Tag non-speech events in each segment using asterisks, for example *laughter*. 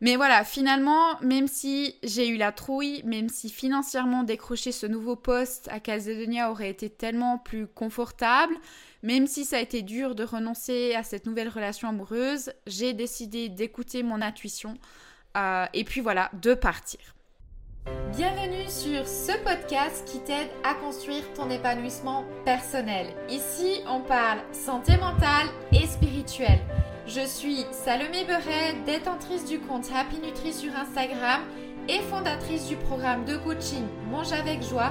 Mais voilà, finalement, même si j'ai eu la trouille, même si financièrement décrocher ce nouveau poste à Casedonia aurait été tellement plus confortable, même si ça a été dur de renoncer à cette nouvelle relation amoureuse, j'ai décidé d'écouter mon intuition euh, et puis voilà, de partir. Bienvenue sur ce podcast qui t'aide à construire ton épanouissement personnel. Ici, on parle santé mentale et spirituelle. Je suis Salomé Beret, détentrice du compte Happy Nutri sur Instagram et fondatrice du programme de coaching Mange avec joie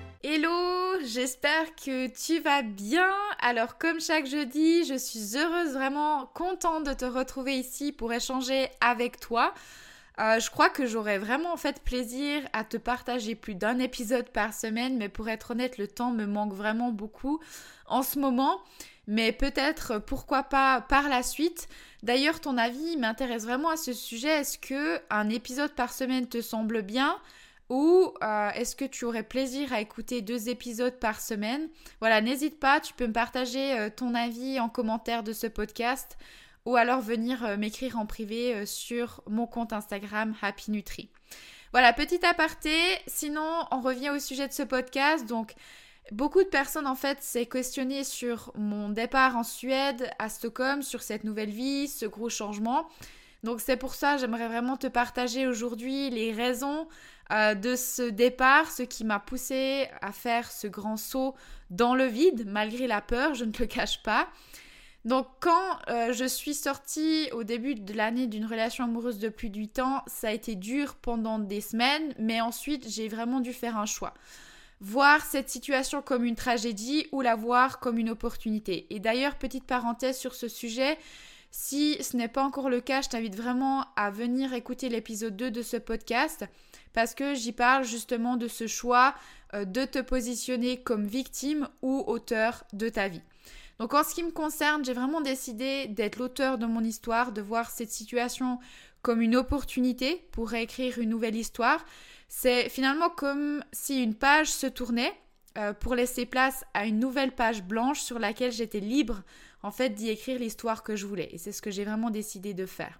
Hello, j'espère que tu vas bien. Alors comme chaque jeudi, je suis heureuse, vraiment contente de te retrouver ici pour échanger avec toi. Euh, je crois que j'aurais vraiment en fait plaisir à te partager plus d'un épisode par semaine, mais pour être honnête, le temps me manque vraiment beaucoup en ce moment. Mais peut-être, pourquoi pas par la suite. D'ailleurs, ton avis m'intéresse vraiment à ce sujet. Est-ce que un épisode par semaine te semble bien? Ou euh, est-ce que tu aurais plaisir à écouter deux épisodes par semaine? Voilà, n'hésite pas, tu peux me partager euh, ton avis en commentaire de ce podcast ou alors venir euh, m'écrire en privé sur mon compte Instagram Happy Nutri. Voilà, petit aparté, sinon on revient au sujet de ce podcast. Donc, beaucoup de personnes en fait s'est questionné sur mon départ en Suède, à Stockholm, sur cette nouvelle vie, ce gros changement. Donc c'est pour ça, j'aimerais vraiment te partager aujourd'hui les raisons euh, de ce départ, ce qui m'a poussé à faire ce grand saut dans le vide, malgré la peur, je ne le *laughs* cache pas. Donc quand euh, je suis sortie au début de l'année d'une relation amoureuse de plus de 8 ans, ça a été dur pendant des semaines, mais ensuite j'ai vraiment dû faire un choix. Voir cette situation comme une tragédie ou la voir comme une opportunité. Et d'ailleurs, petite parenthèse sur ce sujet, si ce n'est pas encore le cas, je t'invite vraiment à venir écouter l'épisode 2 de ce podcast parce que j'y parle justement de ce choix euh, de te positionner comme victime ou auteur de ta vie. Donc en ce qui me concerne, j'ai vraiment décidé d'être l'auteur de mon histoire, de voir cette situation comme une opportunité pour réécrire une nouvelle histoire. C'est finalement comme si une page se tournait euh, pour laisser place à une nouvelle page blanche sur laquelle j'étais libre en fait d'y écrire l'histoire que je voulais. Et c'est ce que j'ai vraiment décidé de faire.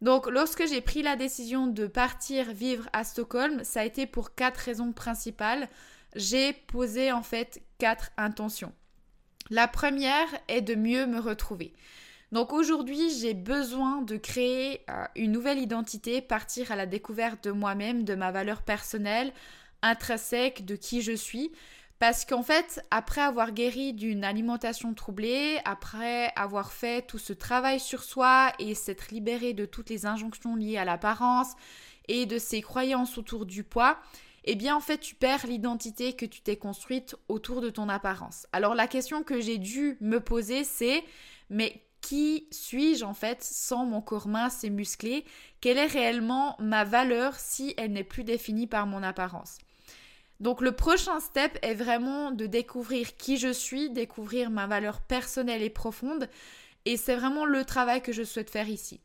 Donc lorsque j'ai pris la décision de partir vivre à Stockholm, ça a été pour quatre raisons principales. J'ai posé en fait quatre intentions. La première est de mieux me retrouver. Donc aujourd'hui, j'ai besoin de créer euh, une nouvelle identité, partir à la découverte de moi-même, de ma valeur personnelle, intrinsèque, de qui je suis. Parce qu'en fait, après avoir guéri d'une alimentation troublée, après avoir fait tout ce travail sur soi et s'être libéré de toutes les injonctions liées à l'apparence et de ces croyances autour du poids, eh bien en fait tu perds l'identité que tu t'es construite autour de ton apparence. Alors la question que j'ai dû me poser c'est mais qui suis-je en fait sans mon corps mince et musclé? Quelle est réellement ma valeur si elle n'est plus définie par mon apparence? Donc le prochain step est vraiment de découvrir qui je suis, découvrir ma valeur personnelle et profonde. Et c'est vraiment le travail que je souhaite faire ici.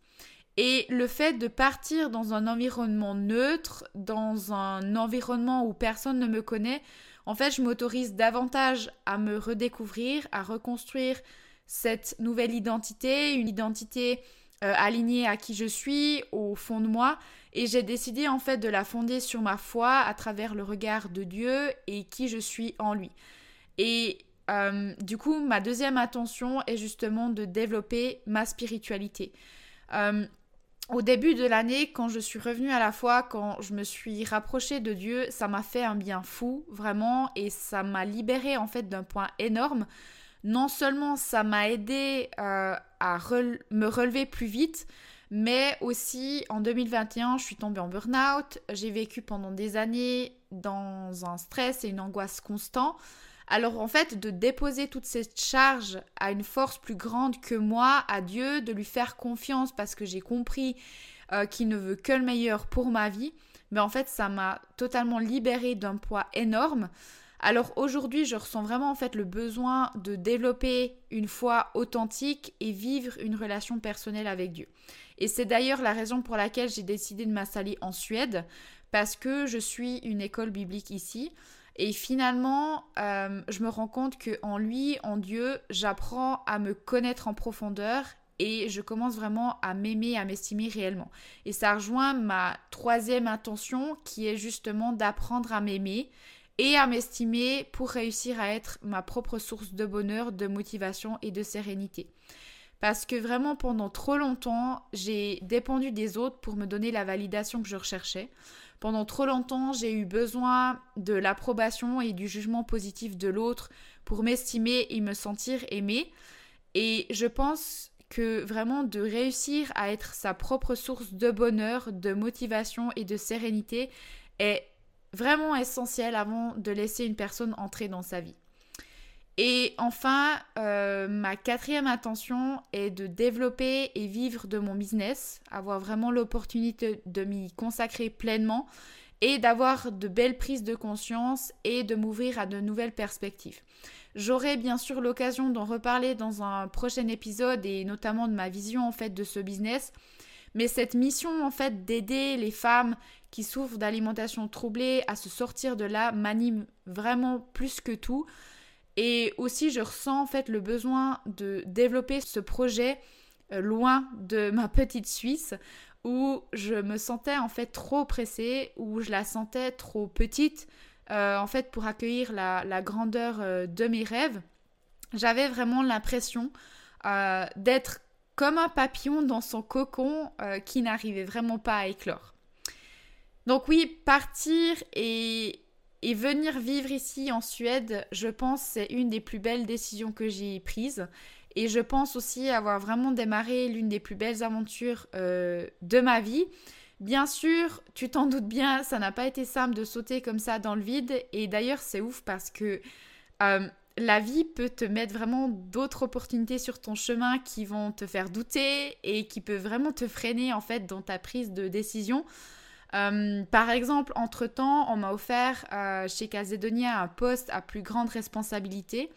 Et le fait de partir dans un environnement neutre, dans un environnement où personne ne me connaît, en fait, je m'autorise davantage à me redécouvrir, à reconstruire cette nouvelle identité, une identité euh, alignée à qui je suis, au fond de moi. Et j'ai décidé en fait de la fonder sur ma foi à travers le regard de Dieu et qui je suis en lui. Et euh, du coup, ma deuxième intention est justement de développer ma spiritualité. Euh, au début de l'année, quand je suis revenue à la foi, quand je me suis rapprochée de Dieu, ça m'a fait un bien fou, vraiment, et ça m'a libérée en fait d'un point énorme non seulement ça m'a aidé euh, à me relever plus vite, mais aussi en 2021, je suis tombée en burn-out. J'ai vécu pendant des années dans un stress et une angoisse constant. Alors en fait, de déposer toute cette charge à une force plus grande que moi, à Dieu, de lui faire confiance parce que j'ai compris euh, qu'il ne veut que le meilleur pour ma vie, mais en fait ça m'a totalement libérée d'un poids énorme. Alors aujourd'hui, je ressens vraiment en fait le besoin de développer une foi authentique et vivre une relation personnelle avec Dieu. Et c'est d'ailleurs la raison pour laquelle j'ai décidé de m'installer en Suède, parce que je suis une école biblique ici. Et finalement, euh, je me rends compte que en lui, en Dieu, j'apprends à me connaître en profondeur et je commence vraiment à m'aimer, à m'estimer réellement. Et ça rejoint ma troisième intention qui est justement d'apprendre à m'aimer et à m'estimer pour réussir à être ma propre source de bonheur, de motivation et de sérénité. Parce que vraiment pendant trop longtemps, j'ai dépendu des autres pour me donner la validation que je recherchais. Pendant trop longtemps, j'ai eu besoin de l'approbation et du jugement positif de l'autre pour m'estimer et me sentir aimée. Et je pense que vraiment de réussir à être sa propre source de bonheur, de motivation et de sérénité est vraiment essentiel avant de laisser une personne entrer dans sa vie. Et enfin, euh, ma quatrième intention est de développer et vivre de mon business, avoir vraiment l'opportunité de m'y consacrer pleinement et d'avoir de belles prises de conscience et de m'ouvrir à de nouvelles perspectives. J'aurai bien sûr l'occasion d'en reparler dans un prochain épisode et notamment de ma vision en fait de ce business. Mais cette mission en fait d'aider les femmes qui souffrent d'alimentation troublée à se sortir de là m'anime vraiment plus que tout. Et aussi, je ressens en fait le besoin de développer ce projet euh, loin de *laughs* ma petite Suisse où je me sentais en fait trop pressée, où je la sentais trop petite euh, en fait pour accueillir la, grandeur euh, de mes rêves. J'avais vraiment l'impression d'être comme un papillon dans son cocon qui n'arrivait vraiment pas à éclore. Donc oui, partir et et venir vivre ici en Suède, je pense, c'est une des plus belles décisions que j'ai prises. Et je pense aussi avoir vraiment démarré l'une des plus belles aventures euh, de ma vie. Bien sûr, tu t'en doutes bien, ça n'a pas été simple de sauter comme ça dans le vide. Et d'ailleurs, c'est ouf parce que euh, la vie peut te mettre vraiment d'autres opportunités sur ton chemin qui vont te faire douter et qui peuvent vraiment te freiner en fait dans ta prise de décision. Euh, par exemple, entre-temps, on m'a offert euh, chez Casedonia un poste à plus grande responsabilité.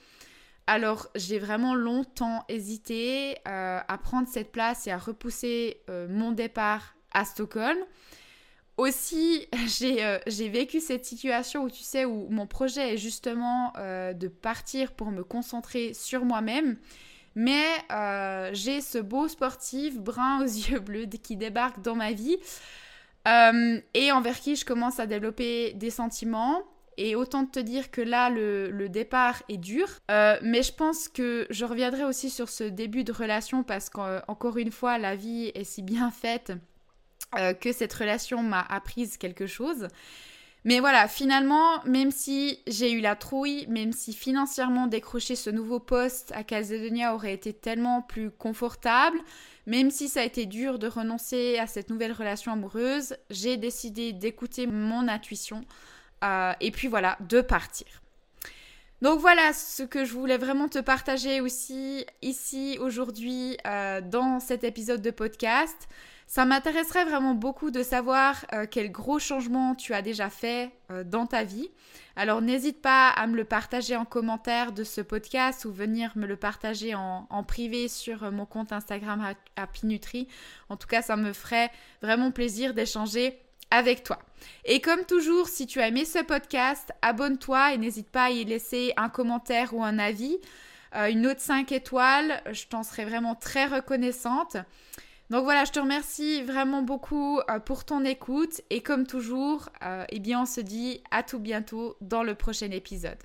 Alors, j'ai vraiment longtemps hésité euh, à prendre cette place et à repousser mon départ à Stockholm. Aussi, *laughs* j'ai vécu cette situation où tu sais, où mon projet est justement de partir pour me concentrer sur moi-même. Mais j'ai ce beau sportif brun aux *laughs* yeux bleus qui débarque dans ma vie. Euh, et envers qui je commence à développer des sentiments. Et autant te dire que là, le, départ est dur. Euh, mais je pense que je reviendrai aussi sur ce début de relation parce qu'encore une fois, la vie est si bien faite euh, que cette relation m'a appris quelque chose. Mais voilà, finalement, même si j'ai eu la trouille, même si financièrement décrocher ce nouveau poste à Calzedonia aurait été tellement plus confortable, même si ça a été dur de renoncer à cette nouvelle relation amoureuse, j'ai décidé d'écouter mon intuition euh, et puis voilà, de partir. Donc voilà ce que je voulais vraiment te partager aussi ici aujourd'hui euh, dans cet épisode de podcast. Ça m'intéresserait vraiment beaucoup de savoir euh, quel gros changement tu as déjà fait euh, dans ta vie. Alors n'hésite pas à me le partager en commentaire de ce podcast ou venir me le partager en, privé sur euh, mon compte Instagram Happy Nutri. En tout cas, ça me ferait vraiment plaisir d'échanger avec toi. Et comme toujours, si tu as aimé ce podcast, abonne-toi et n'hésite pas à y laisser un commentaire ou un avis. une note 5 étoiles, je t'en serais vraiment très reconnaissante. Donc voilà, je te remercie vraiment beaucoup euh, pour ton écoute et comme toujours, euh, eh bien on se dit à tout bientôt dans le prochain épisode.